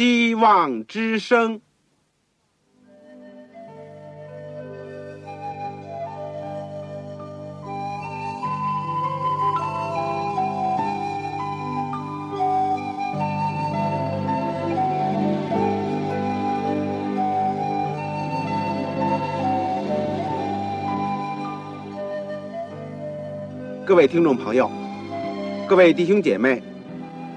希望之声。各位听众朋友，各位弟兄姐妹，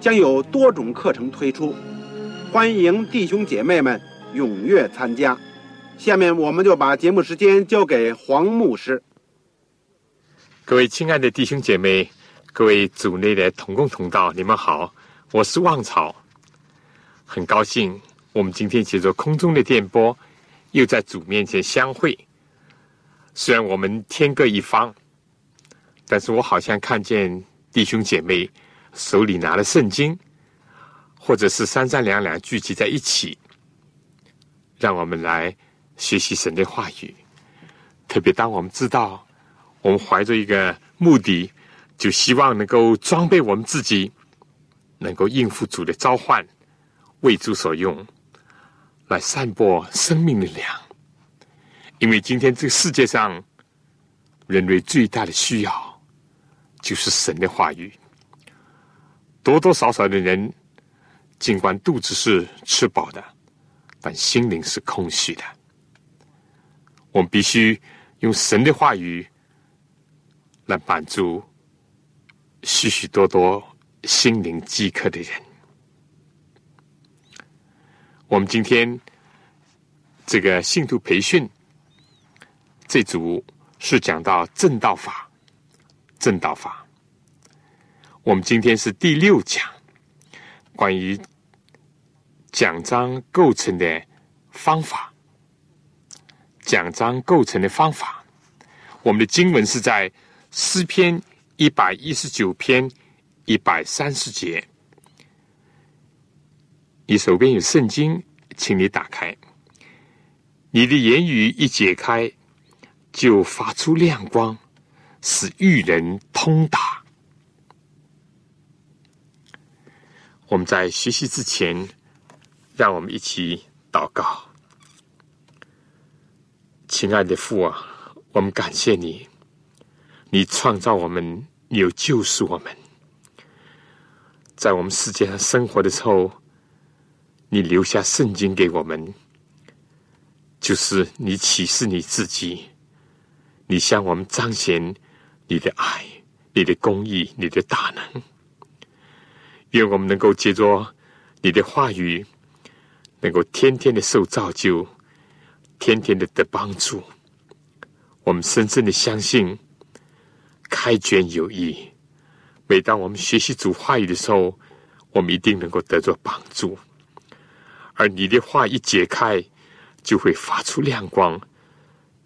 将有多种课程推出，欢迎弟兄姐妹们踊跃参加。下面我们就把节目时间交给黄牧师。各位亲爱的弟兄姐妹，各位组内的同工同道，你们好，我是旺草，很高兴我们今天借着空中的电波，又在主面前相会。虽然我们天各一方。但是我好像看见弟兄姐妹手里拿了圣经，或者是三三两两聚集在一起，让我们来学习神的话语。特别当我们知道，我们怀着一个目的，就希望能够装备我们自己，能够应付主的召唤，为主所用，来散播生命的粮。因为今天这个世界上，人类最大的需要。就是神的话语，多多少少的人，尽管肚子是吃饱的，但心灵是空虚的。我们必须用神的话语来满足许许多多心灵饥渴的人。我们今天这个信徒培训这组是讲到正道法。正道法，我们今天是第六讲，关于奖章构成的方法。奖章构成的方法，我们的经文是在诗篇一百一十九篇一百三十节。你手边有圣经，请你打开。你的言语一解开，就发出亮光。使愚人通达。我们在学习之前，让我们一起祷告。亲爱的父啊，我们感谢你，你创造我们，你又救赎我们，在我们世界上生活的时候，你留下圣经给我们，就是你启示你自己，你向我们彰显。你的爱，你的公义，你的大能，愿我们能够借着你的话语，能够天天的受造就，天天的得帮助。我们深深的相信，开卷有益。每当我们学习主话语的时候，我们一定能够得着帮助。而你的话一解开，就会发出亮光，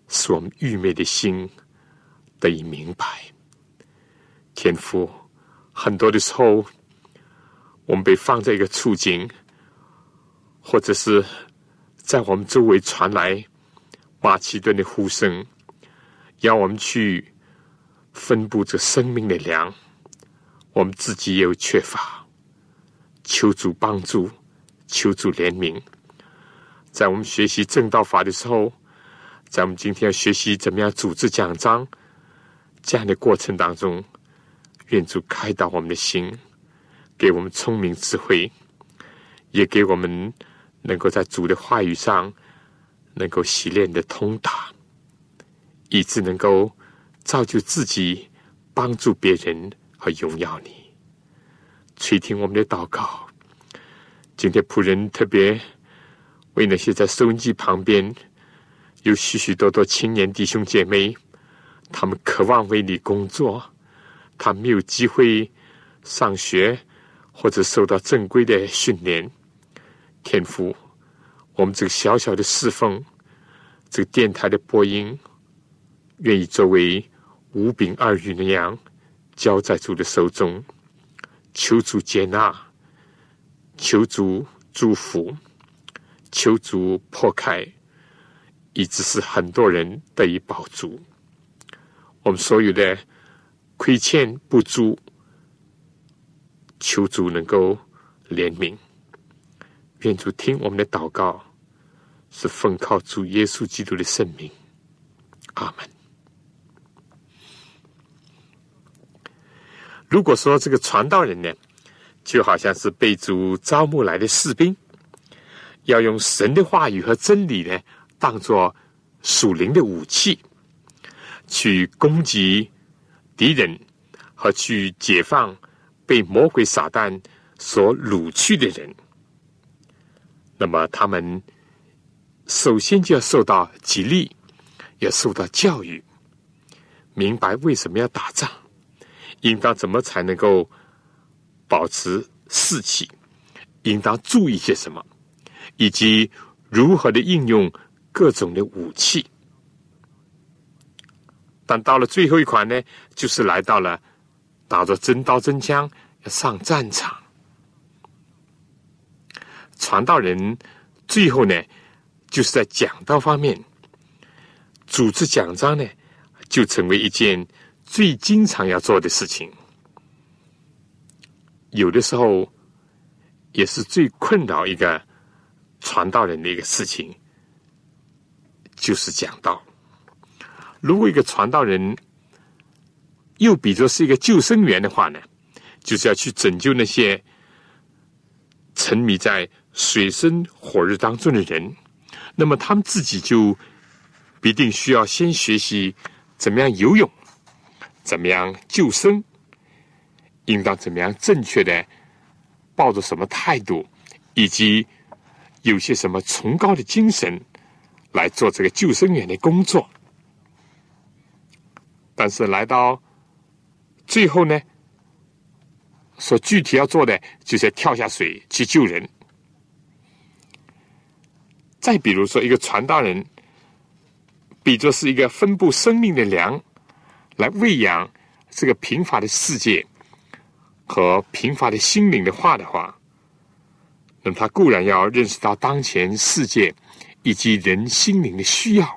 使我们愚昧的心。得以明白，天赋很多的时候，我们被放在一个处境，或者是在我们周围传来马其顿的呼声，要我们去分布这生命的粮，我们自己也有缺乏，求主帮助，求主怜悯。在我们学习正道法的时候，在我们今天要学习怎么样组织讲章。这样的过程当中，愿主开导我们的心，给我们聪明智慧，也给我们能够在主的话语上能够洗练的通达，以致能够造就自己，帮助别人和荣耀你。垂听我们的祷告。今天仆人特别为那些在收音机旁边有许许多多青年弟兄姐妹。他们渴望为你工作，他没有机会上学或者受到正规的训练，天父，我们这个小小的侍奉，这个电台的播音，愿意作为五饼二鱼那样交在主的手中，求主接纳，求主祝福，求主破开，以致是很多人得以保住。我们所有的亏欠不足，求主能够怜悯。愿主听我们的祷告，是奉靠主耶稣基督的圣名。阿门。如果说这个传道人呢，就好像是被主招募来的士兵，要用神的话语和真理呢，当做属灵的武器，去攻击敌人和去解放被魔鬼撒旦所掳去的人。那么，他们首先就要受到激励，要受到教育，明白为什么要打仗，应当怎么才能够保持士气，应当注意些什么，以及如何的应用各种的武器。但到了最后一款呢，就是来到了拿着真刀真枪要上战场。传道人最后呢，就是在讲道方面组织讲章呢，就成为一件最经常要做的事情。有的时候也是最困扰一个传道人的一个事情，就是讲道。如果一个传道人又比作是一个救生员的话呢，就是要去拯救那些沉迷在。水深火热当中的人，那么他们自己就必定需要先学习怎么样游泳，怎么样救生，应当怎么样正确的抱着什么态度，以及有些什么崇高的精神来做这个救生员的工作。但是来到最后呢，所具体要做的就是跳下水去救人。再比如说，一个传道人，比作是一个分布生命的粮，来喂养这个贫乏的世界和贫乏的心灵的话的话，那么他固然要认识到当前世界以及人心灵的需要，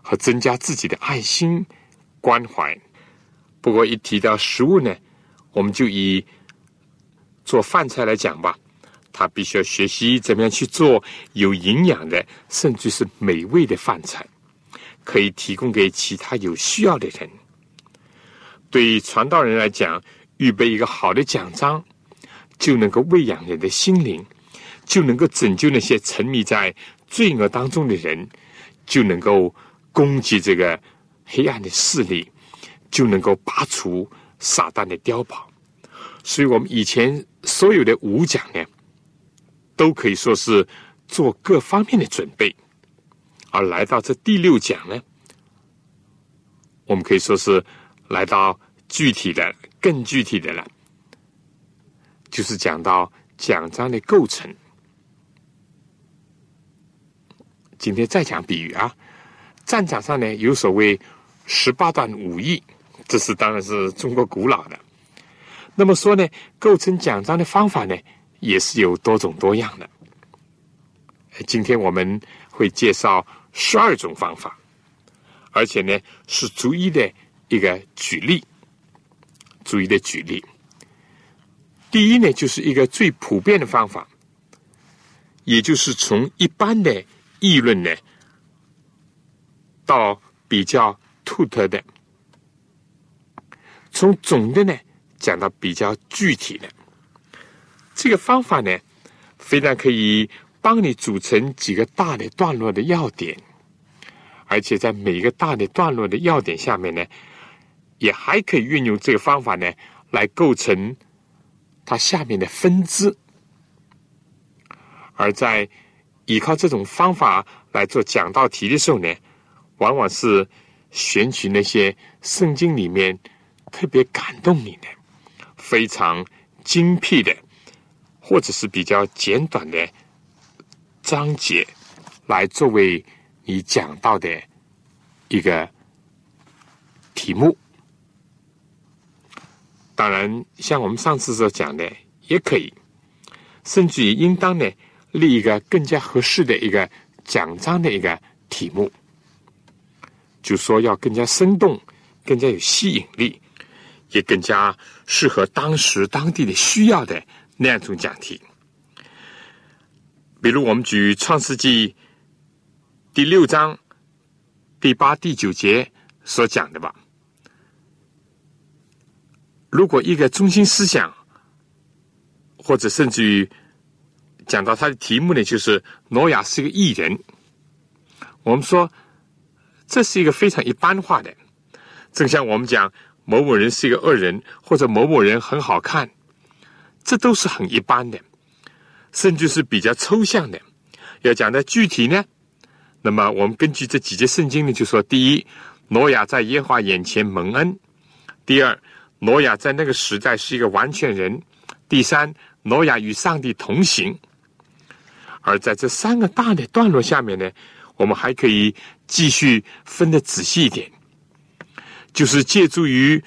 和增加自己的爱心关怀。不过一提到食物呢，我们就以做饭菜来讲吧。他必须要学习怎么样去做有营养的，甚至是美味的饭菜，可以提供给其他有需要的人。对于传道人来讲，预备一个好的奖章，就能够喂养人的心灵，就能够拯救那些沉迷在罪恶当中的人，就能够攻击这个黑暗的势力，就能够拔除撒旦的碉堡。所以我们以前所有的五讲呢。都可以说是做各方面的准备，而来到这第六讲呢，我们可以说是来到具体的、更具体的了，就是讲到奖章的构成。今天再讲比喻啊，战场上呢有所谓十八段武艺，这是当然是中国古老的。那么说呢，构成奖章的方法呢？也是有多种多样的。今天我们会介绍十二种方法，而且呢是逐一的一个举例，逐一的举例。第一呢，就是一个最普遍的方法，也就是从一般的议论呢，到比较突特的，从总的呢讲到比较具体的。这个方法呢，非但可以帮你组成几个大的段落的要点，而且在每一个大的段落的要点下面呢，也还可以运用这个方法呢，来构成它下面的分支。而在依靠这种方法来做讲道题的时候呢，往往是选取那些圣经里面特别感动你的、非常精辟的。或者是比较简短的章节，来作为你讲到的一个题目。当然，像我们上次所讲的，也可以，甚至于应当呢立一个更加合适的一个讲章的一个题目，就说要更加生动、更加有吸引力，也更加适合当时当地的需要的。那样一种讲题，比如我们举《创世纪》第六章第八、第九节所讲的吧。如果一个中心思想，或者甚至于讲到他的题目呢，就是挪亚是个艺人，我们说这是一个非常一般化的，正像我们讲某某人是一个恶人，或者某某人很好看。这都是很一般的，甚至是比较抽象的。要讲的具体呢，那么我们根据这几节圣经呢，就说：第一，挪亚在耶和华眼前蒙恩；第二，挪亚在那个时代是一个完全人；第三，挪亚与上帝同行。而在这三个大的段落下面呢，我们还可以继续分的仔细一点，就是借助于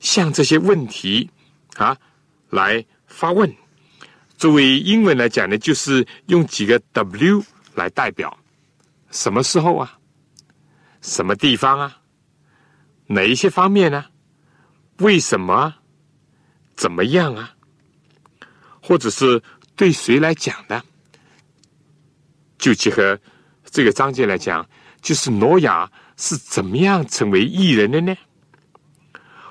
像这些问题啊。来发问，作为英文来讲呢，就是用几个 W 来代表，什么时候啊？什么地方啊？哪一些方面呢？为什么？怎么样啊？或者是对谁来讲的？就结合这个章节来讲，就是挪亚是怎么样成为艺人的呢？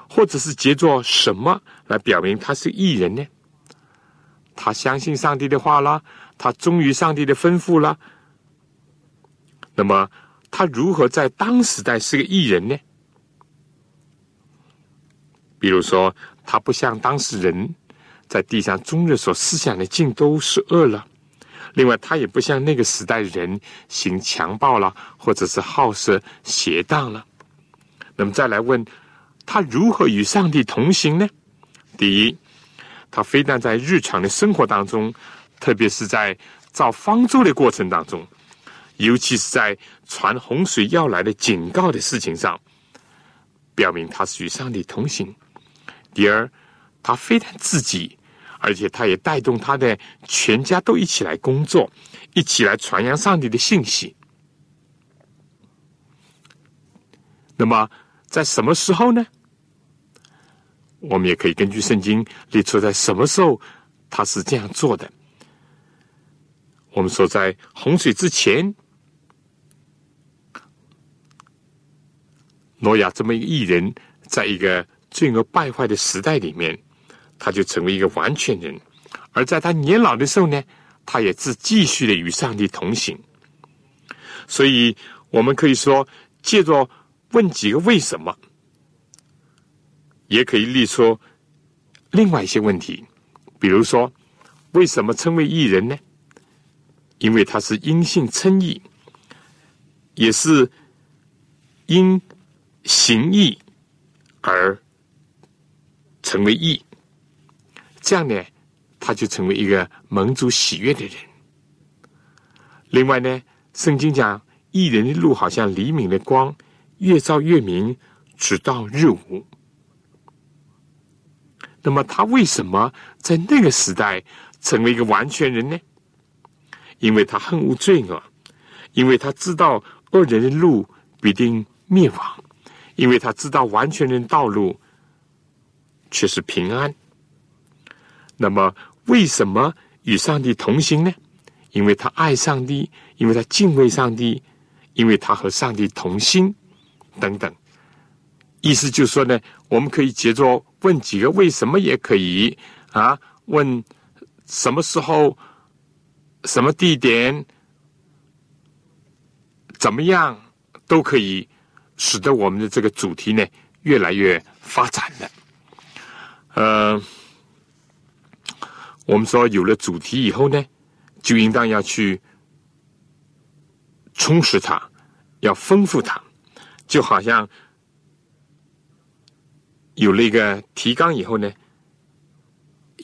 或者是结作什么？来表明他是艺人呢？他相信上帝的话啦，他忠于上帝的吩咐啦。那么他如何在当时代是个艺人呢？比如说，他不像当时人在地上终日所思想的尽都是恶了。另外，他也不像那个时代人行强暴了，或者是好色邪荡了。那么再来问，他如何与上帝同行呢？第一，他非但在日常的生活当中，特别是在造方舟的过程当中，尤其是在传洪水要来的警告的事情上，表明他是与上帝同行。第二，他非但自己，而且他也带动他的全家都一起来工作，一起来传扬上帝的信息。那么，在什么时候呢？我们也可以根据圣经列出在什么时候他是这样做的。我们说，在洪水之前，诺亚这么一个艺人，在一个罪恶败坏的时代里面，他就成为一个完全人；而在他年老的时候呢，他也是继续的与上帝同行。所以，我们可以说，借着问几个为什么。也可以列出另外一些问题，比如说，为什么称为艺人呢？因为他是因信称义，也是因行义而成为义。这样呢，他就成为一个蒙主喜悦的人。另外呢，圣经讲，艺人的路好像黎明的光，越照越明，直到日午。那么他为什么在那个时代成为一个完全人呢？因为他恨恶罪恶，因为他知道恶人的路必定灭亡，因为他知道完全人道路却是平安。那么为什么与上帝同行呢？因为他爱上帝，因为他敬畏上帝，因为他和上帝同心，等等。意思就是说呢，我们可以接着问几个为什么也可以啊？问什么时候、什么地点、怎么样都可以，使得我们的这个主题呢越来越发展了。呃，我们说有了主题以后呢，就应当要去充实它，要丰富它，就好像。有了一个提纲以后呢，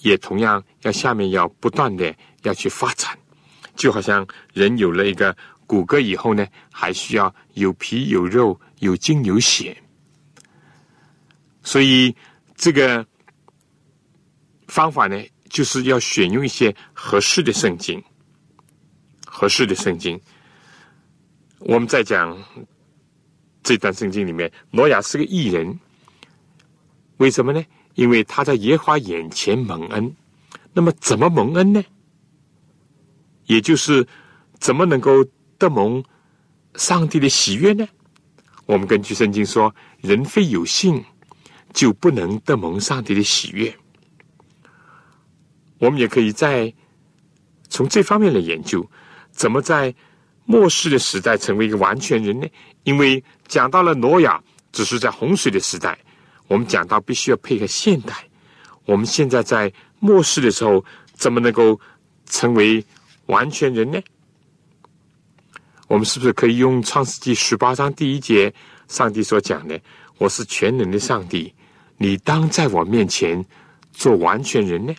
也同样要下面要不断的要去发展，就好像人有了一个骨骼以后呢，还需要有皮有肉有筋有血，所以这个方法呢，就是要选用一些合适的圣经，合适的圣经。我们在讲这段圣经里面，挪亚是个异人，为什么呢？因为他在耶和华眼前蒙恩，那么怎么蒙恩呢？也就是怎么能够得蒙上帝的喜悦呢？我们根据圣经说，人非有信，就不能得蒙上帝的喜悦。我们也可以在从这方面来研究，怎么在末世的时代成为一个完全人呢？因为讲到了挪亚，只是在洪水的时代。我们讲到必须要配合现代，我们现在在末世的时候，怎么能够成为完全人呢？我们是不是可以用创世纪十八章第一节上帝所讲的：“我是全能的上帝，你当在我面前做完全人呢？”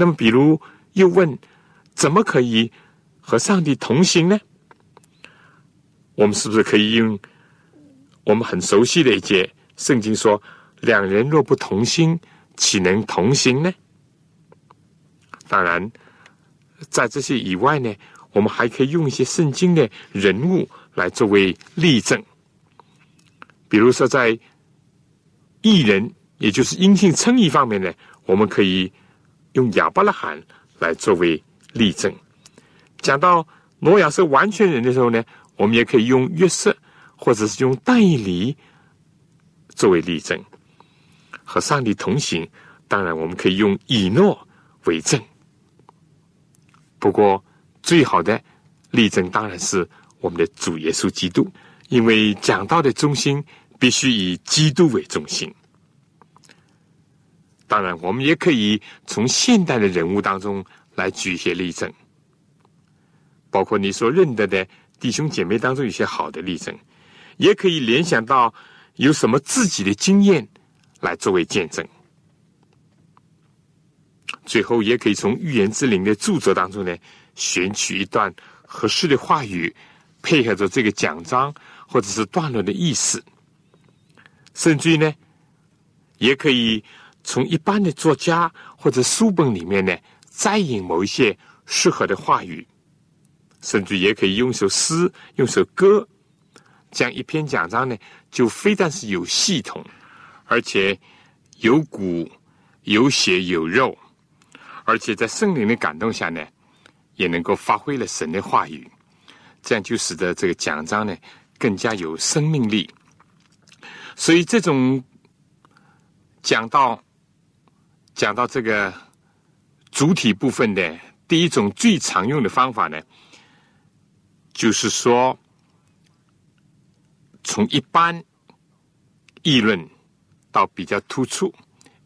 那么，比如又问：怎么可以和上帝同行呢？我们是不是可以用？我们很熟悉的一节圣经说：“两人若不同心，岂能同行呢？”当然，在这些以外呢，我们还可以用一些圣经的人物来作为例证。比如说，在异人，也就是阴性称义方面呢，我们可以用亚伯拉罕来作为例证。讲到挪亚是完全人的时候呢，我们也可以用约瑟。或者是用代理作为例证，和上帝同行。当然，我们可以用以诺为证。不过，最好的例证当然是我们的主耶稣基督，因为讲道的中心必须以基督为中心。当然，我们也可以从现代的人物当中来举一些例证，包括你所认得的弟兄姐妹当中有些好的例证。也可以联想到有什么自己的经验来作为见证，最后也可以从预言之灵的著作当中呢选取一段合适的话语，配合着这个讲章或者是段落的意思，甚至于呢，也可以从一般的作家或者书本里面呢摘引某一些适合的话语，甚至也可以用首诗，用首歌。这样一篇讲章呢，就非但是有系统，而且有骨有血有肉，而且在圣灵的感动下呢，也能够发挥了神的话语，这样就使得这个讲章呢更加有生命力。所以这种讲到讲到这个主体部分的第一种最常用的方法呢，就是说。从一般议论到比较突出，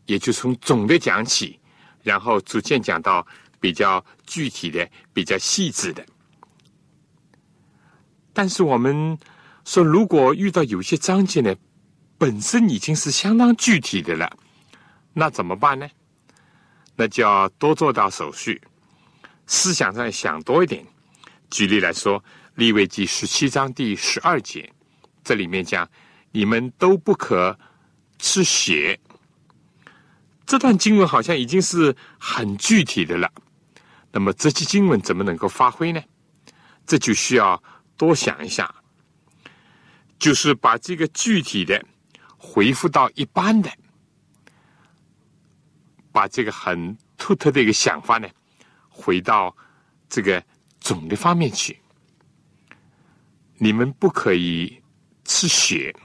也就从总的讲起，然后逐渐讲到比较具体的、比较细致的。但是我们说，如果遇到有些章节呢，本身已经是相当具体的了，那怎么办呢？那就要多做到手续，思想上想多一点。举例来说，《立位记》十七章第十二节。这里面讲，你们都不可吃血。这段经文好像已经是很具体的了。那么这些经文怎么能够发挥呢？这就需要多想一下，就是把这个具体的回复到一般的，把这个很突特的一个想法呢，回到这个总的方面去。你们不可以。吃血，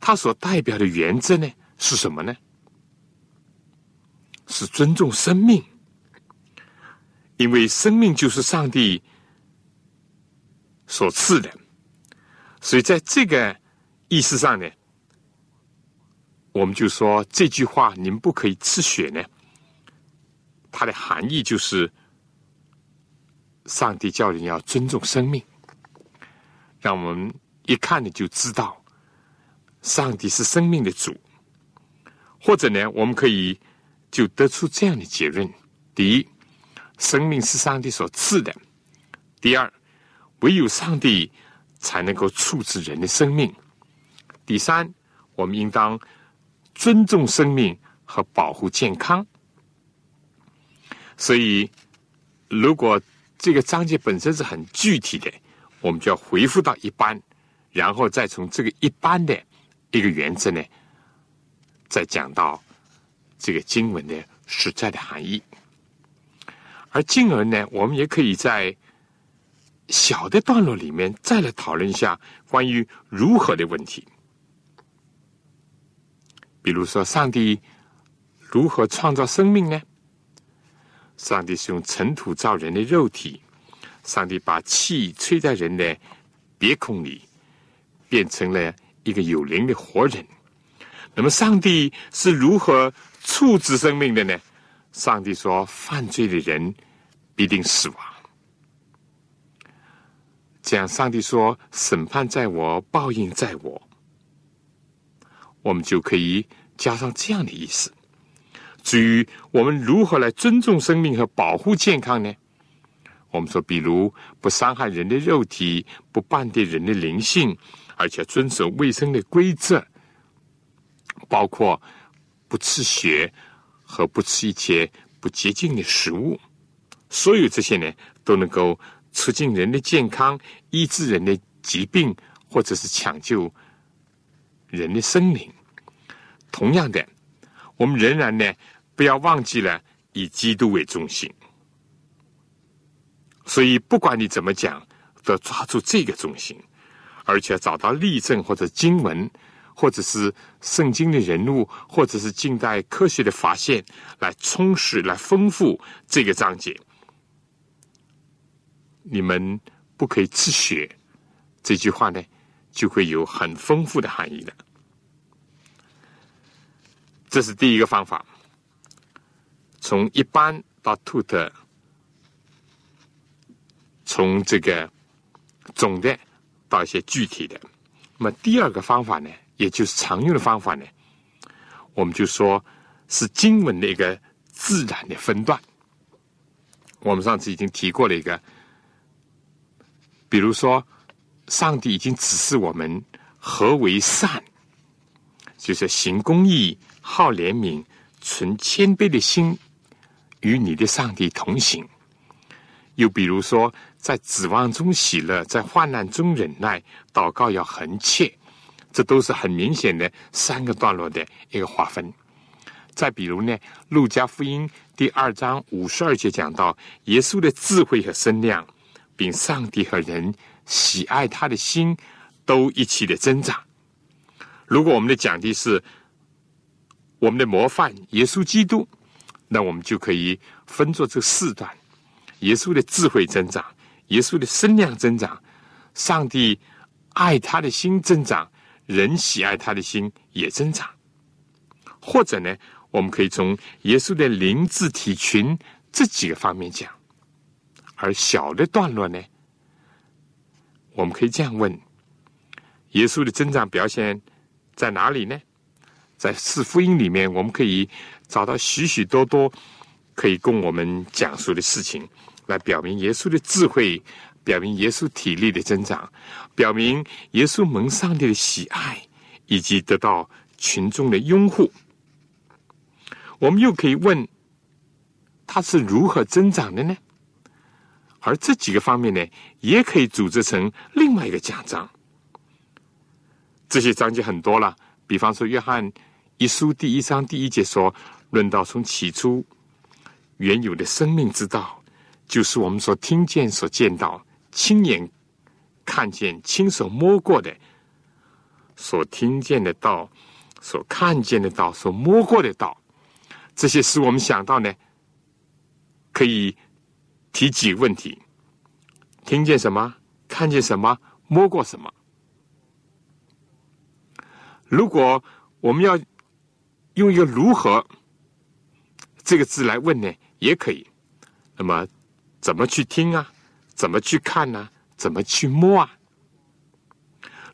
它所代表的原则呢是什么呢？是尊重生命，因为生命就是上帝所赐的，所以在这个意思上呢，我们就说这句话“您不可以吃血”呢，它的含义就是上帝叫人要尊重生命，让我们。一看你就知道，上帝是生命的主。或者呢，我们可以就得出这样的结论：第一，生命是上帝所赐的；第二，唯有上帝才能够处置人的生命；第三，我们应当尊重生命和保护健康。所以，如果这个章节本身是很具体的，我们就要回复到一般，然后再从这个一般的一个原则呢，再讲到这个经文的实在的含义。而进而呢，我们也可以在小的段落里面再来讨论一下关于如何的问题，比如说上帝如何创造生命呢？上帝是用尘土造人的肉体，上帝把气吹在人的鼻孔里，变成了一个有灵的活人。那么，上帝是如何处置生命的呢？上帝说：“犯罪的人必定死亡。”这样，上帝说：“审判在我，报应在我。”我们就可以加上这样的意思。至于我们如何来尊重生命和保护健康呢？我们说，比如不伤害人的肉体，不绊跌人的灵性，而且遵守卫生的规则，包括不吃血和不吃一些不洁净的食物。所有这些呢，都能够促进人的健康，医治人的疾病，或者是抢救人的生命。同样的，我们仍然呢。不要忘记了以基督为中心，所以不管你怎么讲，都要抓住这个中心，而且找到例证或者经文，或者是圣经的人物，或者是近代科学的发现，来充实、来丰富这个章节。你们不可以自学，这句话呢，就会有很丰富的含义了。这是第一个方法。从一般到兔的，从这个总的到一些具体的。那么第二个方法呢，也就是常用的方法呢，我们就说是经文的一个自然的分段。我们上次已经提过了一个，比如说，上帝已经指示我们何为善，就是行公义、好怜悯、存谦卑的心。与你的上帝同行。又比如说，在指望中喜乐，在患难中忍耐，祷告要恒切，这都是很明显的三个段落的一个划分。再比如呢，《路加福音》第二章五十二节讲到，耶稣的智慧和身量，并上帝和人喜爱他的心，都一起的增长。如果我们的讲题是我们的模范耶稣基督。那我们就可以分作这四段：耶稣的智慧增长，耶稣的身量增长，上帝爱他的心增长，人喜爱他的心也增长。或者呢，我们可以从耶稣的灵智体群这几个方面讲。而小的段落呢，我们可以这样问：耶稣的增长表现在哪里呢？在四福音里面，我们可以。找到许许多多可以供我们讲述的事情，来表明耶稣的智慧，表明耶稣体力的增长，表明耶稣蒙上帝的喜爱，以及得到群众的拥护。我们又可以问，他是如何增长的呢？而这几个方面呢，也可以组织成另外一个讲章。这些章节很多了，比方说《约翰一书》第一章第一节说。论到从起初原有的生命之道，就是我们所听见、所见到、亲眼看见、亲手摸过的，所听见的道、所看见的道、所摸过的道，这些使我们想到呢，可以提几个问题：听见什么？看见什么？摸过什么？如果我们要用一个如何？这个字来问呢，也可以。那么，怎么去听啊？怎么去看呢？怎么去摸啊？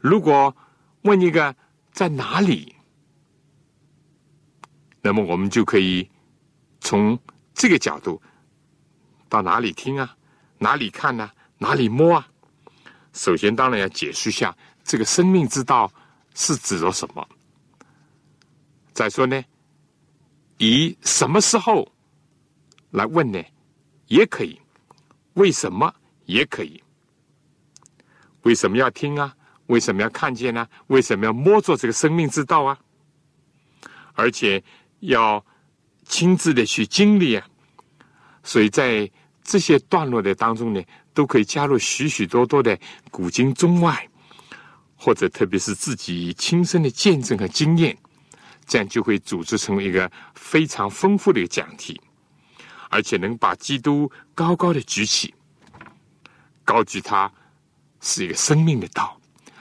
如果问一个在哪里，那么我们就可以从这个角度，到哪里听啊？哪里看呢？哪里摸啊？首先，当然要解释一下这个生命之道是指着什么。再说呢，以什么时候来问呢？也可以。为什么也可以？为什么要听啊？为什么要看见呢？为什么要摸着这个生命之道啊？而且要亲自的去经历啊！所以在这些段落的当中呢，都可以加入许许多多的古今中外，或者特别是自己亲身的见证和经验，这样就会组织成为一个非常丰富的一个讲题，而且能把基督高高的举起，高举他是一个生命的道。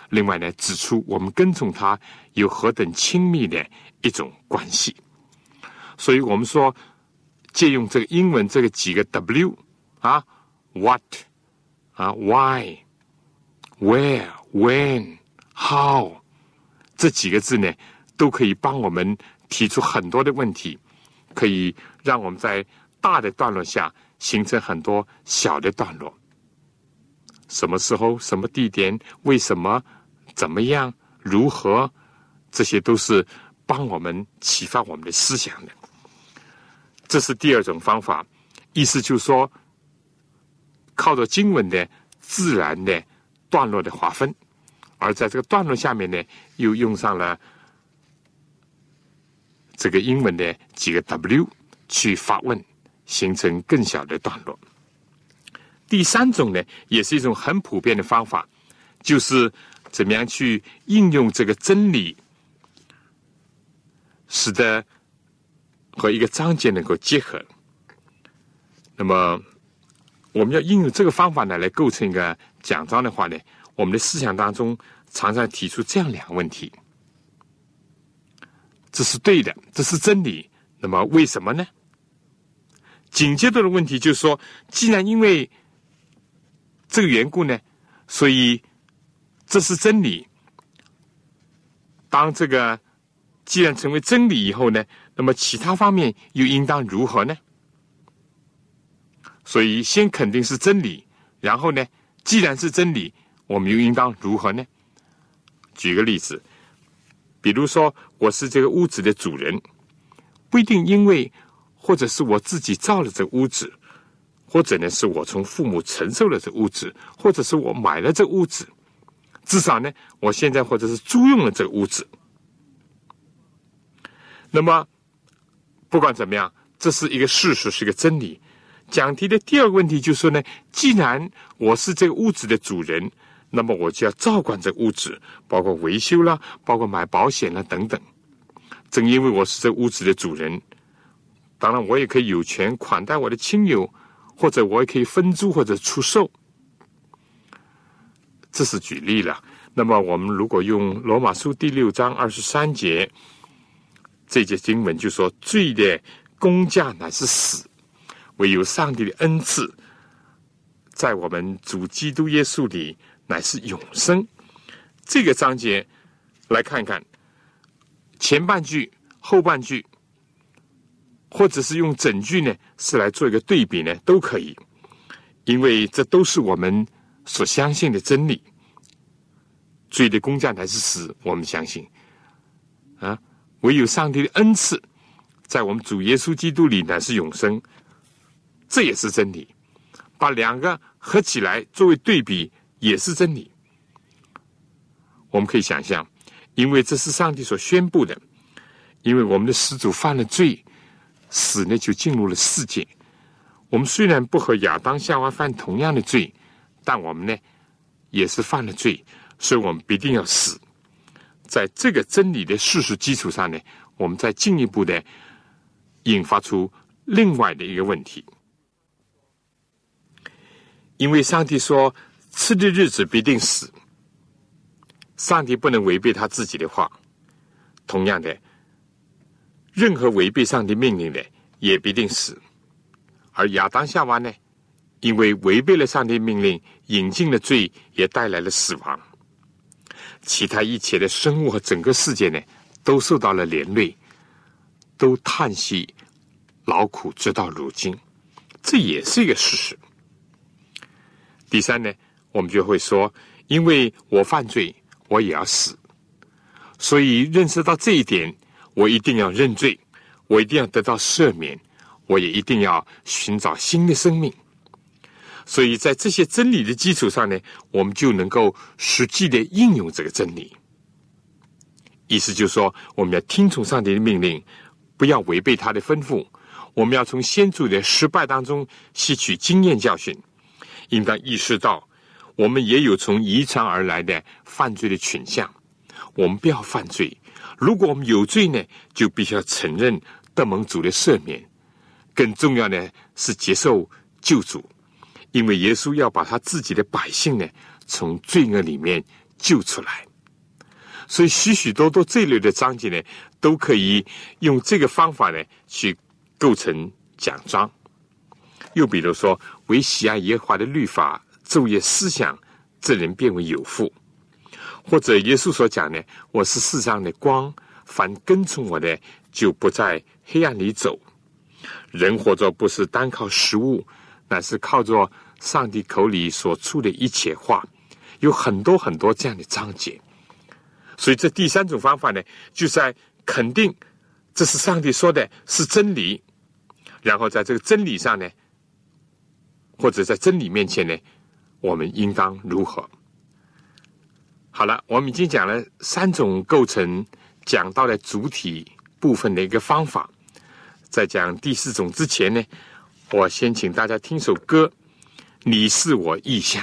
另外呢，指出我们跟从他有何等亲密的一种关系，所以我们说借用这个英文这个几个 W 啊，What 啊，Why，Where，When，How 这几个字呢，都可以帮我们提出很多的问题，可以让我们在大的段落下形成很多小的段落。什么时候？什么地点？为什么？怎么样？如何？这些都是帮我们启发我们的思想的。这是第二种方法，意思就是说，靠着经文的自然的段落的划分，而在这个段落下面呢，又用上了这个英文的几个 W 去发问，形成更小的段落。第三种呢，也是一种很普遍的方法，就是。怎么样去应用这个真理，使得和一个章节能够结合？那么，我们要应用这个方法呢，来构成一个讲章的话呢，我们的思想当中常常提出这样两个问题：这是对的，这是真理。那么，为什么呢？紧接着的问题就是说，既然因为这个缘故呢，所以。这是真理。当这个既然成为真理以后呢，那么其他方面又应当如何呢？所以先肯定是真理，然后呢，既然是真理，我们又应当如何呢？举个例子，比如说我是这个屋子的主人，不一定因为或者是我自己造了这屋子，或者呢是我从父母承受了这屋子，或者是我买了这屋子。至少呢，我现在或者是租用了这个屋子。那么，不管怎么样，这是一个事实，是一个真理。讲题的第二个问题就是说呢，既然我是这个屋子的主人，那么我就要照管这屋子，包括维修啦，包括买保险啦等等。正因为我是这屋子的主人，当然我也可以有权款待我的亲友，或者我也可以分租或者出售。这是举例了。那么，我们如果用罗马书第六章二十三节这节经文，就说罪的工价乃是死，唯有上帝的恩赐，在我们主基督耶稣里乃是永生。这个章节来看看前半句、后半句，或者是用整句呢，是来做一个对比呢，都可以，因为这都是我们。所相信的真理，罪的工价乃是死。我们相信，啊，唯有上帝的恩赐，在我们主耶稣基督里乃是永生，这也是真理。把两个合起来作为对比，也是真理。我们可以想象，因为这是上帝所宣布的，因为我们的始祖犯了罪，死呢就进入了世界。我们虽然不和亚当夏娃犯同样的罪。但我们呢，也是犯了罪，所以我们必定要死。在这个真理的事实基础上呢，我们再进一步的引发出另外的一个问题。因为上帝说，吃的日子必定死，上帝不能违背他自己的话。同样的，任何违背上帝命令的，也必定死。而亚当夏娃呢？因为违背了上帝命令，引进了罪，也带来了死亡。其他一切的生物和整个世界呢，都受到了连累，都叹息劳苦直到如今，这也是一个事实。第三呢，我们就会说，因为我犯罪，我也要死，所以认识到这一点，我一定要认罪，我一定要得到赦免，我也一定要寻找新的生命。所以在这些真理的基础上呢，我们就能够实际的应用这个真理。意思就是说，我们要听从上帝的命令，不要违背他的吩咐。我们要从先祖的失败当中吸取经验教训。应当意识到，我们也有从遗传而来的犯罪的倾向。我们不要犯罪。如果我们有罪呢，就必须要承认德蒙主的赦免。更重要的是接受救主，因为耶稣要把他自己的百姓呢从罪恶里面救出来。所以许许多多这类的章节呢，都可以用这个方法呢去构成奖章。又比如说，为喜爱耶和华的律法昼夜思想，这人变为有福；或者耶稣所讲呢：“我是世上的光，凡跟从我的，就不在黑暗里走。”人活着不是单靠食物，乃是靠着上帝口里所出的一切话。有很多很多这样的章节，所以这第三种方法呢，就在肯定这是上帝说的是真理，然后在这个真理上呢。或者在真理面前呢，我们应当如何？好了，我们已经讲了三种构成讲到的主体部分的一个方法。在讲第四种之前呢，我先请大家听首歌，《你是我意象》。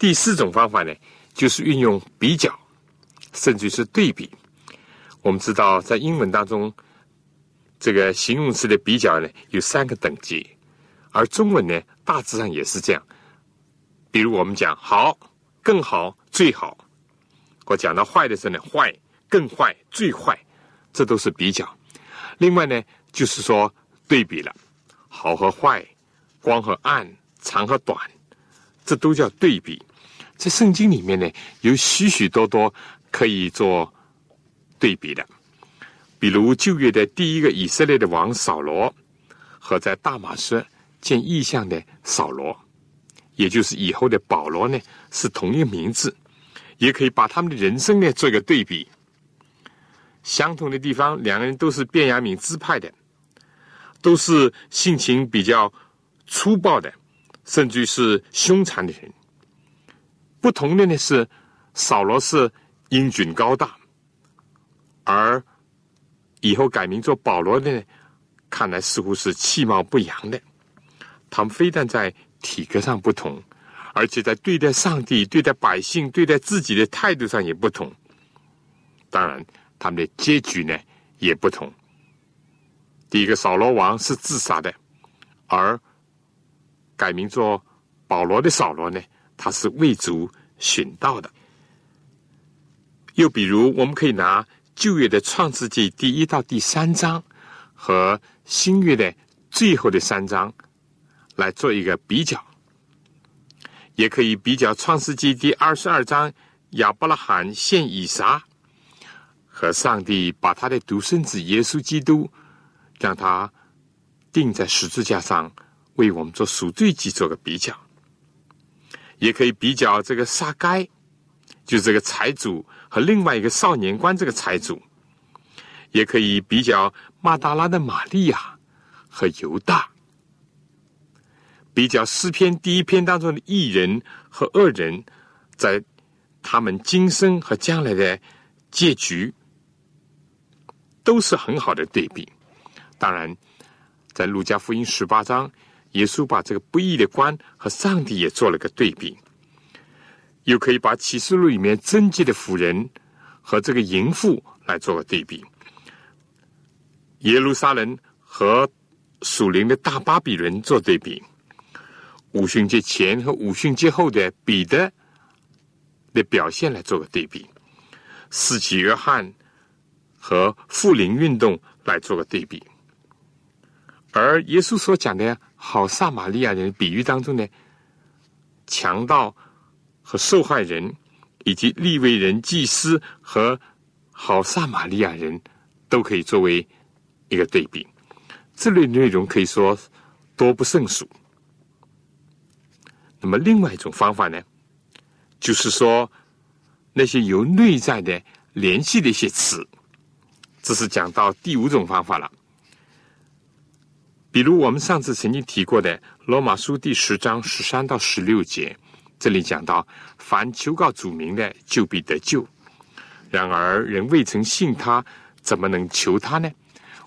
第四种方法呢，就是运用比较，甚至是对比。我们知道，在英文当中，这个形容词的比较呢，有三个等级，而中文呢，大致上也是这样。比如我们讲好、更好、最好，我讲到坏的时候呢，坏、更坏、最坏，这都是比较。另外呢，就是说对比了，好和坏，光和暗，长和短，这都叫对比。在圣经里面呢，有许许多多可以做对比的。比如旧约的第一个以色列的王扫罗，和在大马士见异象的扫罗，也就是以后的保罗呢，是同一个名字，也可以把他们的人生呢做一个对比。相同的地方，两个人都是便雅悯支派的，都是性情比较粗暴的，甚至是凶残的人。不同的呢是，扫罗是英俊高大，而以后改名做保罗的呢，看来似乎是气貌不扬的。他们非但在体格上不同，而且在对待上帝、对待百姓、对待自己的态度上也不同。当然。他们的结局呢也不同。第一个扫罗王是自杀的，而改名做保罗的扫罗呢，他是为主寻道的。又比如，我们可以拿旧约的创世纪第一到第三章和新约的最后的三章来做一个比较，也可以比较创世纪第二十二章亚伯拉罕献以撒。和上帝把他的独生子耶稣基督，让他钉在十字架上，为我们做赎罪祭做个比较，也可以比较这个撒该，就是这个财主和另外一个少年官这个财主，也可以比较马达拉的玛利亚和犹大，比较诗篇第一篇当中的艺人和恶人，在他们今生和将来的结局。都是很好的对比。当然，在路加福音十八章，耶稣把这个不义的官和上帝也做了个对比。又可以把启示录里面贞洁的妇人和这个淫妇来做个对比。耶路撒冷和属灵的大巴比伦做对比。五旬节前和五旬节后的彼得的表现来做个对比。四喜约翰。和复灵运动来做个对比，而耶稣所讲的好撒玛利亚人比喻当中呢，强盗和受害人，以及利未人、祭司和好撒玛利亚人都可以作为一个对比。这类内容可以说多不胜数。那么，另外一种方法呢，就是说那些由内在的联系的一些词。这是讲到第五种方法了，比如我们上次曾经提过的《罗马书》第十章十三到十六节，这里讲到：凡求告主名的，就必得救；然而人未曾信他，怎么能求他呢？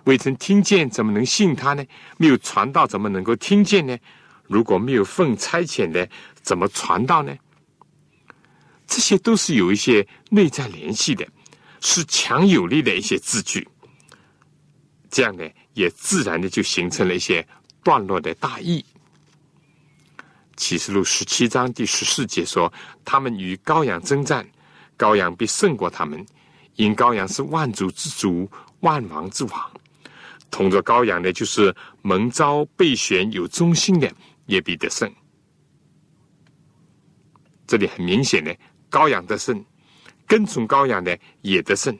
未曾听见，怎么能信他呢？没有传道，怎么能够听见呢？如果没有奉差遣的，怎么传道呢？这些都是有一些内在联系的。是强有力的一些字句，这样呢，也自然的就形成了一些段落的大意。启示录十七章第十四节说：“他们与羔羊征战，羔羊必胜过他们，因羔羊是万主之主，万王之王。同着羔羊的，就是蒙召备选有忠心的，也必得胜。”这里很明显的，羔羊得胜。跟从羔羊的也得胜，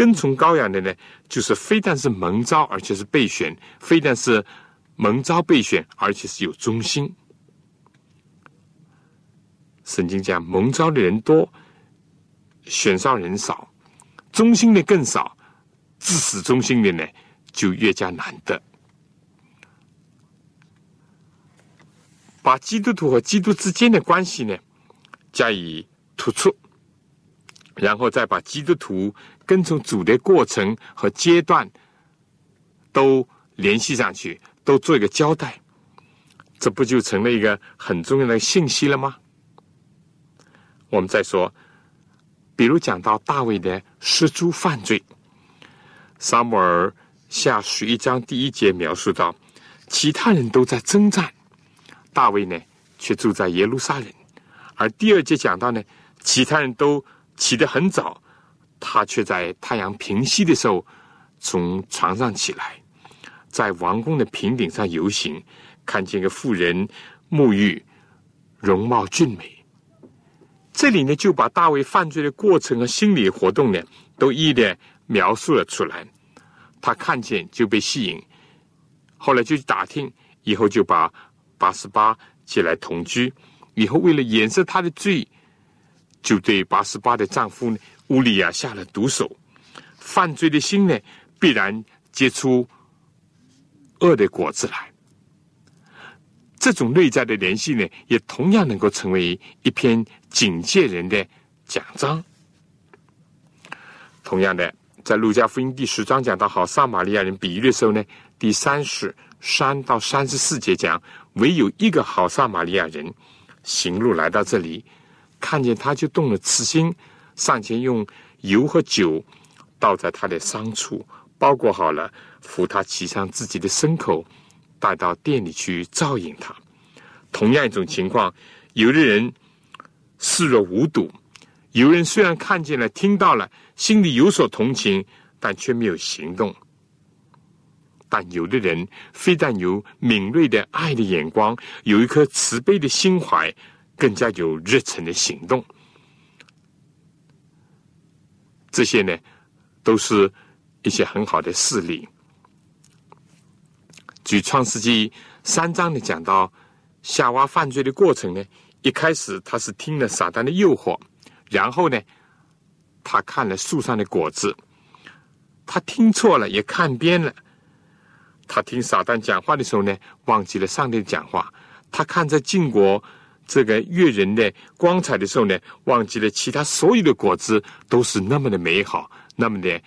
跟从羔羊的呢，就是非但是蒙召，而且是备选；非但是蒙召备选，而且是有忠心。圣经讲，蒙召的人多，选上人少，忠心的更少，致使忠心的呢，就越加难得。把基督徒和基督之间的关系呢，加以突出。然后再把基督徒跟从主的过程和阶段都联系上去，都做一个交代，这不就成了一个很重要的信息了吗？我们再说，比如讲到大卫的失足犯罪，撒母耳下十一章第一节描述到，其他人都在征战，大卫呢却住在耶路撒冷，而第二节讲到呢，其他人都。起得很早，他却在太阳平息的时候从床上起来，在王宫的平顶上游行，看见个妇人沐浴，容貌俊美。这里呢，就把大卫犯罪的过程和心理活动呢，都一一的描述了出来。他看见就被吸引，后来就去打听，以后就把八十八接来同居。以后为了掩饰他的罪，就对八十八的丈夫乌利亚下了毒手。犯罪的心呢，必然结出恶的果子来。这种内在的联系呢，也同样能够成为一篇警戒人的奖章。同样的，在路加福音第十章讲到好撒玛利亚人比喻的时候呢，第三十三到三十四节讲，唯有一个好撒玛利亚人行路来到这里，看见他就动了慈心，上前用油和酒倒在他的伤处，包裹好了，扶他骑上自己的牲口。带到店里去照应他。同样一种情况，有的人视若无睹；有人虽然看见了、听到了，心里有所同情，但却没有行动。但有的人非但有敏锐的爱的眼光，有一颗慈悲的心怀，更加有热忱的行动。这些呢，都是一些很好的事例。举创世纪三章呢，讲到夏娃犯罪的过程呢。一开始他是听了撒旦的诱惑，然后呢，他看了树上的果子，他听错了，也看偏了。他听撒旦讲话的时候呢，忘记了上帝的讲话。他看着晋国这个悦人的光彩的时候呢，忘记了其他所有的果子都是那么的美好，那么的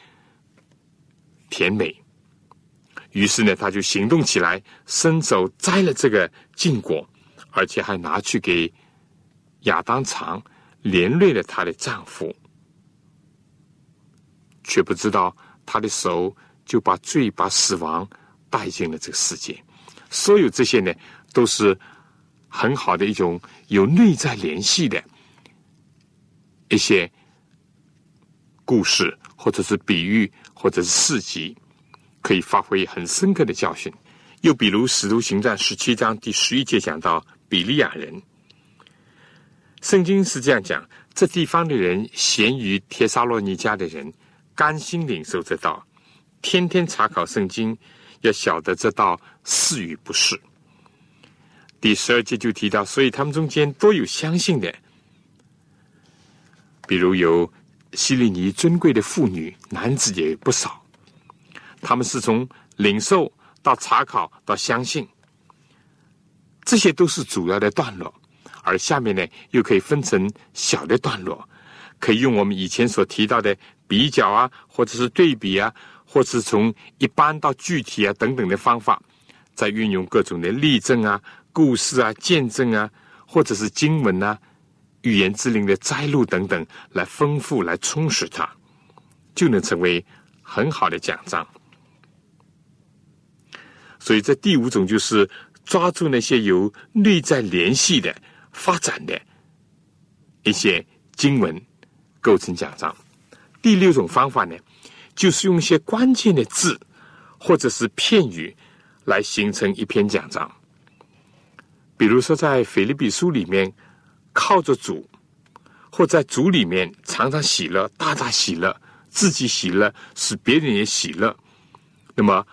甜美。于是呢，他就行动起来，伸手摘了这个禁果，而且还拿去给亚当尝，连累了她的丈夫，却不知道他的手就把罪、把死亡带进了这个世界。所有这些呢，都是很好的一种有内在联系的一些故事，或者是比喻，或者是事迹。可以发挥很深刻的教训。又比如《使徒行传》十七章第十一节讲到比利亚人，圣经是这样讲：这地方的人咸于帖撒罗尼迦的人，甘心领受这道，天天查考圣经，要晓得这道是与不是。第十二节就提到，所以他们中间都有相信的，比如有希利尼尊贵的妇女，男子也不少。他们是从领受到查考到相信，这些都是主要的段落，而下面呢又可以分成小的段落，可以用我们以前所提到的比较啊，或者是对比啊，或是从一般到具体啊等等的方法，再运用各种的例证啊、故事啊、见证啊，或者是经文啊、语言之灵的摘录等等，来丰富、来充实它，就能成为很好的奖章。所以，这第五种就是抓住那些有内在联系的、发展的一些经文，构成奖章。第六种方法呢，就是用一些关键的字或者是片语来形成一篇奖章。比如说，在腓立比书里面，靠着主，或在主里面常常喜乐、大大喜乐，自己喜乐，使别人也喜乐。那么，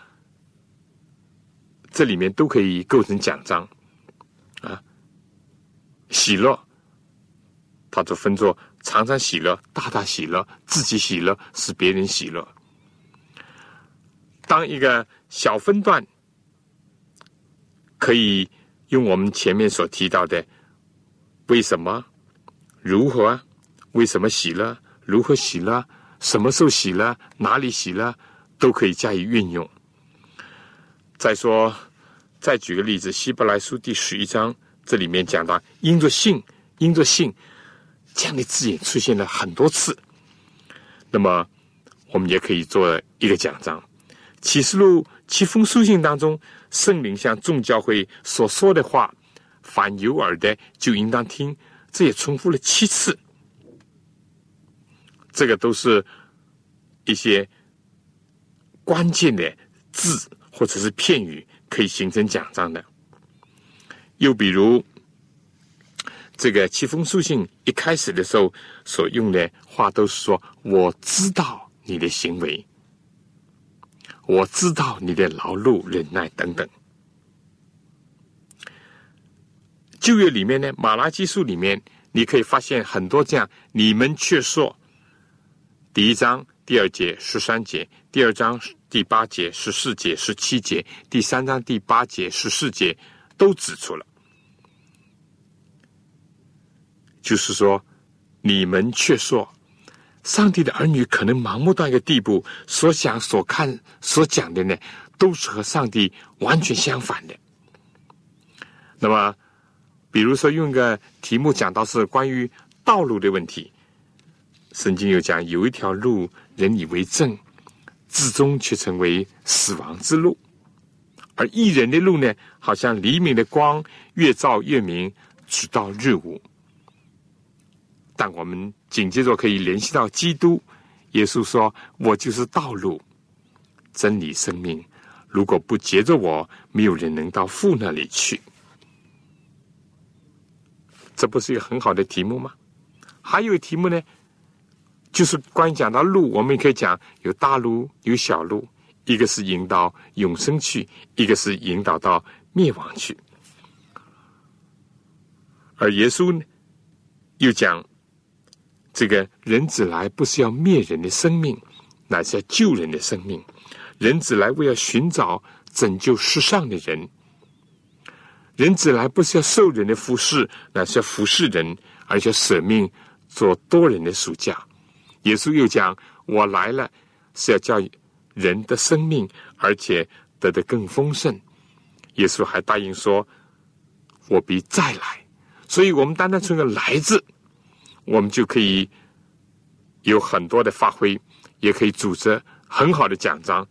这里面都可以构成奖章，啊，喜乐，它就分作常常喜乐、大大喜乐、自己喜乐、使别人喜乐。当一个小分段，可以用我们前面所提到的为什么、如何、为什么洗了、如何洗了、什么时候洗了、哪里洗了，都可以加以运用。再说，再举个例子，《希伯来书》第十一章，这里面讲到“因着信，因着信”这样的字眼出现了很多次。那么，我们也可以做一个奖章，《启示录》七封书信当中，圣灵向众教会所说的话，凡有耳的就应当听，这也重复了七次。这个都是一些关键的字。或者是片语可以形成奖章的，又比如这个七封书信一开始的时候所用的话，都是说我知道你的行为，我知道你的劳碌、忍耐等等。旧约里面呢，马拉基书里面，你可以发现很多这样，你们却说，第一章第二节十三节，第二章第八节十四节十七节，第三章第八节十四节都指出了，就是说，你们却说，上帝的儿女可能盲目到一个地步，所想、所看、所讲的呢，都是和上帝完全相反的。那么。比如说，用个题目讲到是关于道路的问题，圣经有讲有一条路，人以为正，至终却成为死亡之路；而一人的路呢，好像黎明的光，越照越明，直到日午。但我们紧接着可以联系到基督，耶稣说：“我就是道路、真理、生命。如果不接着我，没有人能到父那里去。”这不是一个很好的题目吗？还有题目呢，就是关于讲到路，我们也可以讲有大路有小路，一个是引导永生去，一个是引导到灭亡去。而耶稣呢，又讲这个人子来不是要灭人的生命，乃是要救人的生命。人子来为要寻找拯救世上的人。人子来不是要受人的服侍，乃是要服侍人，而且舍命做多人的暑假。耶稣又讲：“我来了是要叫人的生命，而且得的更丰盛。”耶稣还答应说：“我必再来。”所以，我们单单从一个“来”字，我们就可以有很多的发挥，也可以组织很好的奖章，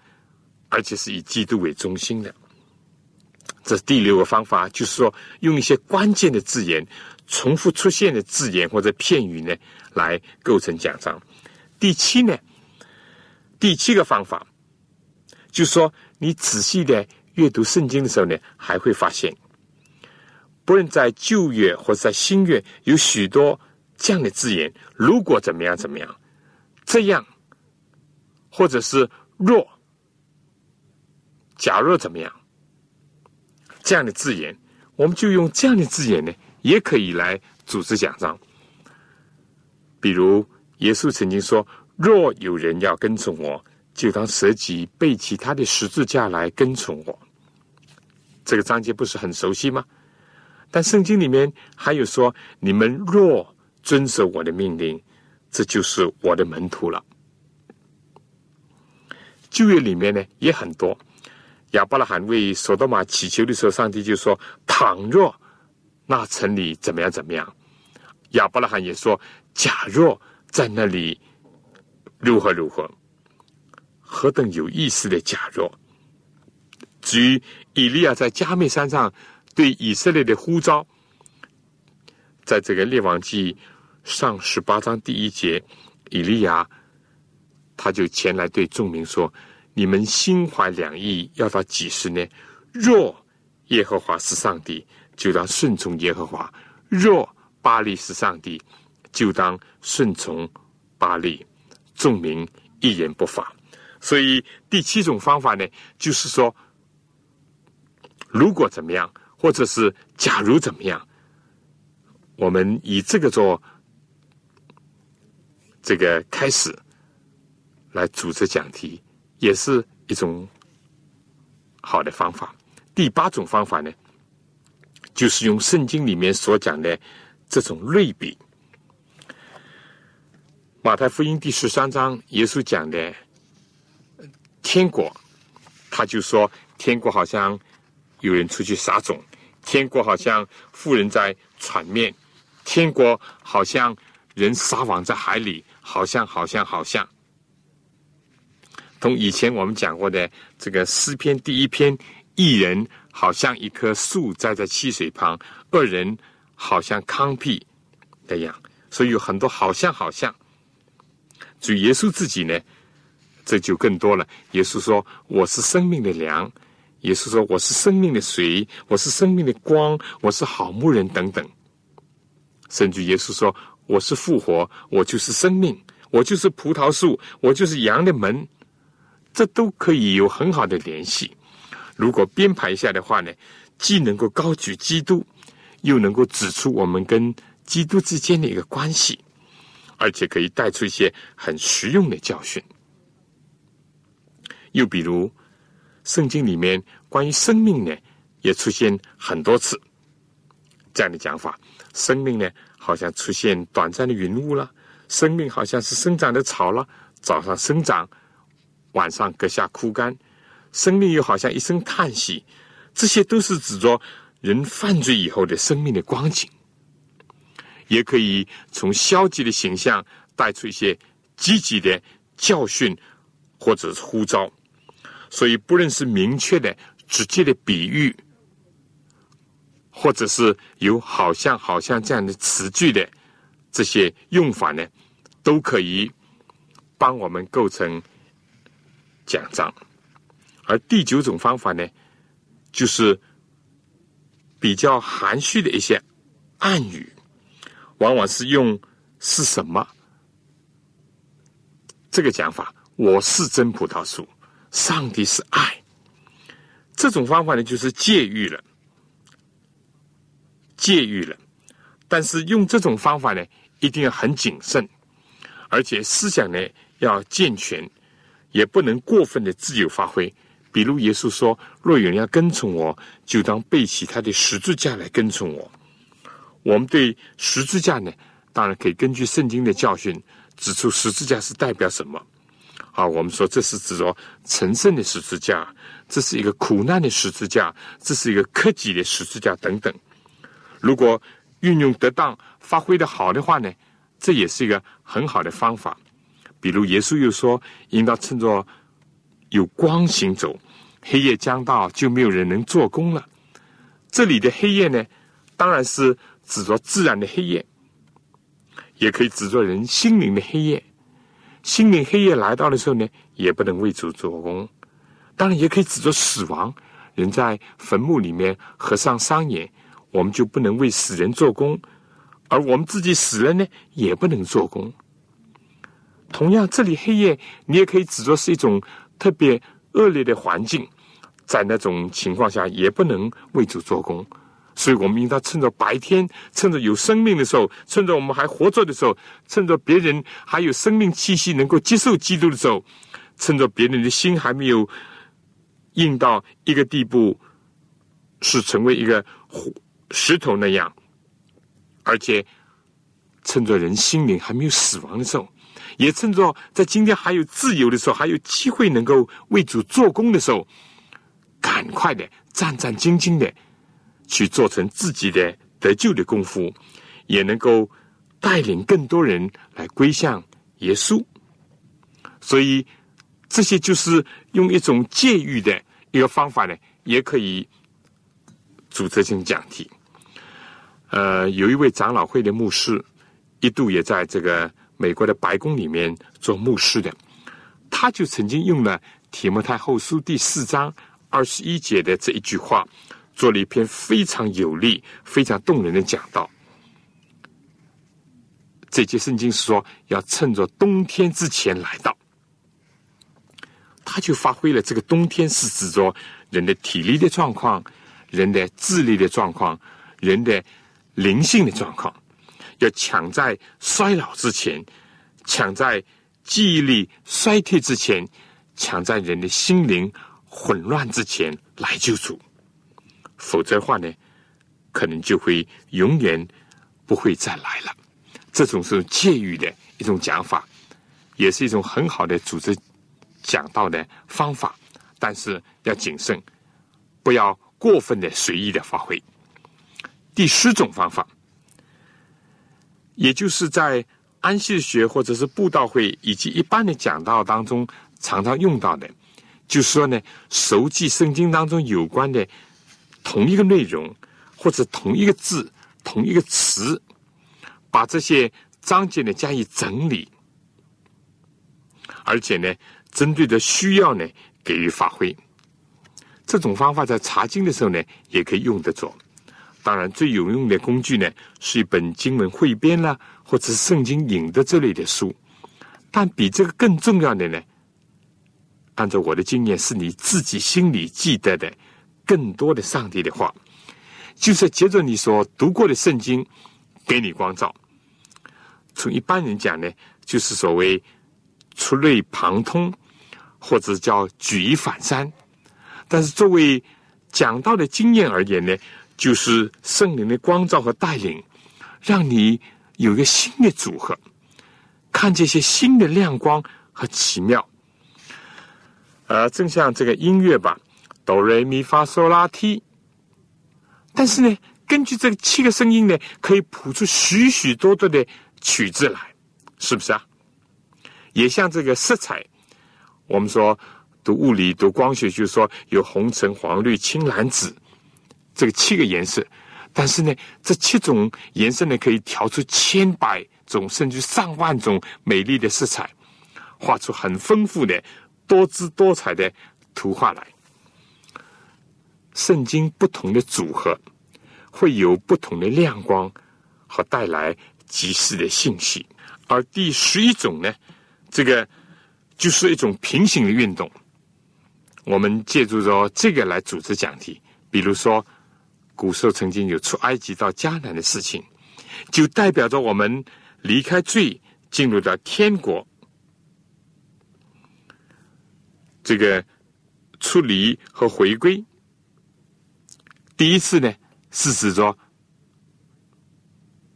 而且是以基督为中心的。这是第六个方法，就是说用一些关键的字眼、重复出现的字眼或者片语呢，来构成奖章。第七呢，第七个方法，就是说你仔细的阅读圣经的时候呢，还会发现，不论在旧约或者在新约，有许多这样的字眼。如果怎么样怎么样，这样，或者是若，假若怎么样。这样的字眼，我们就用这样的字眼呢，也可以来组织讲章。比如，耶稣曾经说：“若有人要跟从我，就当舍己，背起他的十字架来跟从我。”这个章节不是很熟悉吗？但圣经里面还有说：“你们若遵守我的命令，这就是我的门徒了。”旧约里面呢，也很多。亚伯拉罕为索多玛祈求的时候，上帝就说：“倘若那城里怎么样怎么样。”亚伯拉罕也说：“假若在那里如何如何。”何等有意思的假若！至于以利亚在加美山上对以色列的呼召，在这个列王记上十八章第一节，以利亚他就前来对众民说。你们心怀两意，要到几时呢？若耶和华是上帝，就当顺从耶和华；若巴利是上帝，就当顺从巴利。众民一言不发。所以第七种方法呢，就是说，如果怎么样，或者是假如怎么样，我们以这个做这个开始来组织讲题。也是一种好的方法。第八种方法呢，就是用圣经里面所讲的这种类比。马太福音第十三章，耶稣讲的天国，他就说天国好像有人出去撒种，天国好像富人在船面，天国好像人撒网在海里，好像好像好像。同以前我们讲过的这个诗篇第一篇，一人好像一棵树栽在溪水旁，二人好像糠秕那样，所以有很多好像好像。主耶稣自己呢，这就更多了。耶稣说：“我是生命的粮。”耶稣说：“我是生命的水，我是生命的光，我是好牧人等等。”甚至耶稣说：“我是复活，我就是生命，我就是葡萄树，我就是羊的门，这都可以有很好的联系。如果编排一下的话呢，既能够高举基督，又能够指出我们跟基督之间的一个关系，而且可以带出一些很实用的教训。又比如，圣经里面关于生命呢，也出现很多次这样的讲法。生命呢，好像出现短暂的云雾了；生命好像是生长的草了，早上生长，晚上割下枯干；生命又好像一声叹息。这些都是指着人犯罪以后的生命的光景，也可以从消极的形象带出一些积极的教训或者是呼召。所以，不论是明确的、直接的比喻，或者是有“好像”“好像”这样的词句的这些用法呢，都可以帮我们构成讲章。而第九种方法呢，就是比较含蓄的一些暗语，往往是用“是什么”这个讲法。我是真葡萄树。上帝是爱，这种方法呢，就是戒欲了，戒欲了。但是用这种方法呢，一定要很谨慎，而且思想呢要健全，也不能过分的自由发挥。比如耶稣说：“若有人要跟从我，就当背起他的十字架来跟从我。”我们对十字架呢，当然可以根据圣经的教训指出十字架是代表什么。啊，我们说这是指着神圣的十字架，这是一个苦难的十字架，这是一个克己的十字架等等。如果运用得当、发挥的好的话呢，这也是一个很好的方法。比如耶稣又说：“应当趁着有光行走，黑夜将到，就没有人能做工了。”这里的黑夜呢，当然是指着自然的黑夜，也可以指着人心灵的黑夜。心灵黑夜来到的时候呢，也不能为主做工。当然，也可以指着死亡，人在坟墓里面合上双眼，我们就不能为死人做工；而我们自己死了呢，也不能做工。同样，这里黑夜，你也可以指着是一种特别恶劣的环境，在那种情况下，也不能为主做工。所以我们应当趁着白天，趁着有生命的时候，趁着我们还活着的时候，趁着别人还有生命气息能够接受基督的时候，趁着别人的心还没有硬到一个地步，是成为一个活石头那样，而且趁着人心灵还没有死亡的时候，也趁着在今天还有自由的时候，还有机会能够为主做工的时候，赶快的战战兢兢的。去做成自己的得救的功夫，也能够带领更多人来归向耶稣。所以这些就是用一种戒欲的一个方法呢，也可以组织性讲题。呃，有一位长老会的牧师，一度也在这个美国的白宫里面做牧师的，他就曾经用了《提摩太后书》第四章二十一节的这一句话。做了一篇非常有力、非常动人的讲道。这节圣经是说要趁着冬天之前来到，他就发挥了这个冬天是指着人的体力的状况、人的智力的状况、人的灵性的状况，要抢在衰老之前，抢在记忆力衰退之前，抢在人的心灵混乱之前来救主。否则的话呢，可能就会永远不会再来了。这种是戒欲的一种讲法，也是一种很好的组织讲道的方法，但是要谨慎，不要过分的随意的发挥。第十种方法，也就是在安息学或者是布道会以及一般的讲道当中常常用到的，就说呢，熟记圣经当中有关的。同一个内容，或者同一个字、同一个词，把这些章节呢加以整理，而且呢，针对的需要呢给予发挥。这种方法在查经的时候呢也可以用得着。当然，最有用的工具呢是一本经文汇编啦，或者是圣经引的这类的书。但比这个更重要的呢，按照我的经验，是你自己心里记得的更多的上帝的话，就是接着你所读过的圣经给你光照。从一般人讲呢，就是所谓出类旁通，或者叫举一反三。但是作为讲道的经验而言呢，就是圣灵的光照和带领，让你有一个新的组合。看这些新的亮光和奇妙，呃，正像这个音乐吧，哆来咪发嗦拉提。但是呢，根据这七个声音呢，可以谱出许许多多的曲子来，是不是啊？也像这个色彩，我们说读物理、读光学，就是说有红、橙、黄、绿、青、蓝、紫这个七个颜色。但是呢，这七种颜色呢，可以调出千百。种甚至上万种美丽的色彩，画出很丰富的多姿多彩的图画来。圣经不同的组合，会有不同的亮光和带来及时的信息。而第十一种呢，这个就是一种平行的运动。我们借助着这个来组织讲题，比如说，古时候曾经有出埃及到迦南的事情，就代表着我们。离开罪，进入到天国，这个出离和回归。第一次呢，是指着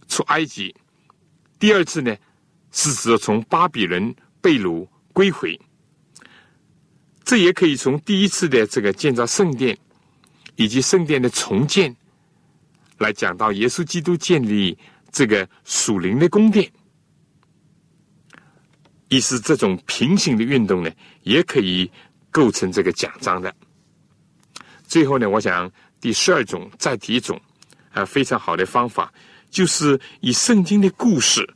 出埃及；第二次呢，是指着从巴比伦被掳归回。这也可以从第一次的这个建造圣殿，以及圣殿的重建，来讲到耶稣基督建立。这个属灵的宫殿，意思这种平行的运动呢，也可以构成这个奖章的。最后呢，我想第十二种再提一种啊非常好的方法，就是以圣经的故事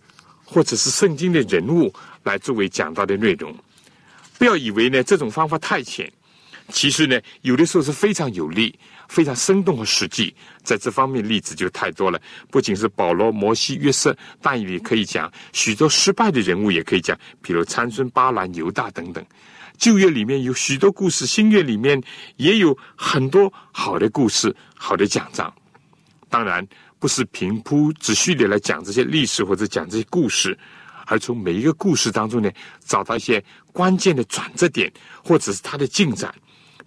或者是圣经的人物来作为讲到的内容。不要以为呢这种方法太浅，其实呢有的时候是非常有利。非常生动和实际，在这方面例子就太多了。不仅是保罗、摩西、约瑟，但也可以讲许多失败的人物，也可以讲，比如参孙、巴兰、犹大等等。旧约里面有许多故事，新约里面也有很多好的故事、好的讲章。当然，不是平铺直叙的来讲这些历史或者讲这些故事，而从每一个故事当中呢，找到一些关键的转折点，或者是它的进展。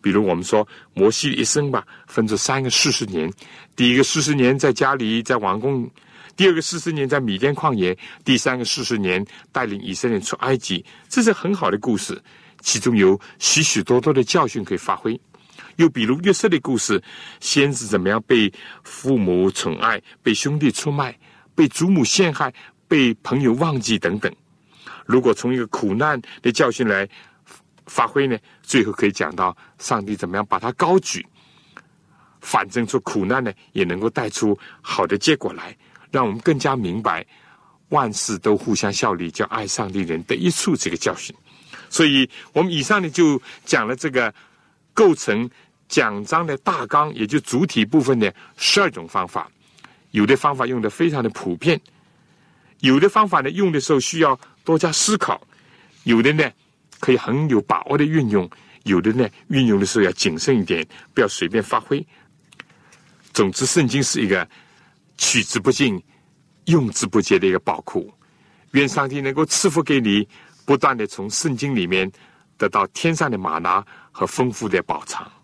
比如我们说摩西一生吧，分作三个四十年。第一个四十年在家里在王宫，第二个四十年在米甸旷野，第三个四十年带领以色列出埃及。这是很好的故事，其中有许许多多的教训可以发挥。又比如约瑟的故事，先是怎么样被父母宠爱，被兄弟出卖，被祖母陷害，被朋友忘记等等。如果从一个苦难的教训来。发挥呢，最后可以讲到上帝怎么样把他高举，反正出苦难呢，也能够带出好的结果来，让我们更加明白万事都互相效力，叫爱上帝人得益处这个教训。所以我们以上呢就讲了这个构成讲章的大纲，也就主体部分的十二种方法。有的方法用的非常的普遍，有的方法呢用的时候需要多加思考，有的呢。可以很有把握的运用，有的呢，运用的时候要谨慎一点，不要随便发挥。总之，圣经是一个取之不尽、用之不竭的一个宝库。愿上帝能够赐福给你，不断的从圣经里面得到天上的玛拿和丰富的宝藏。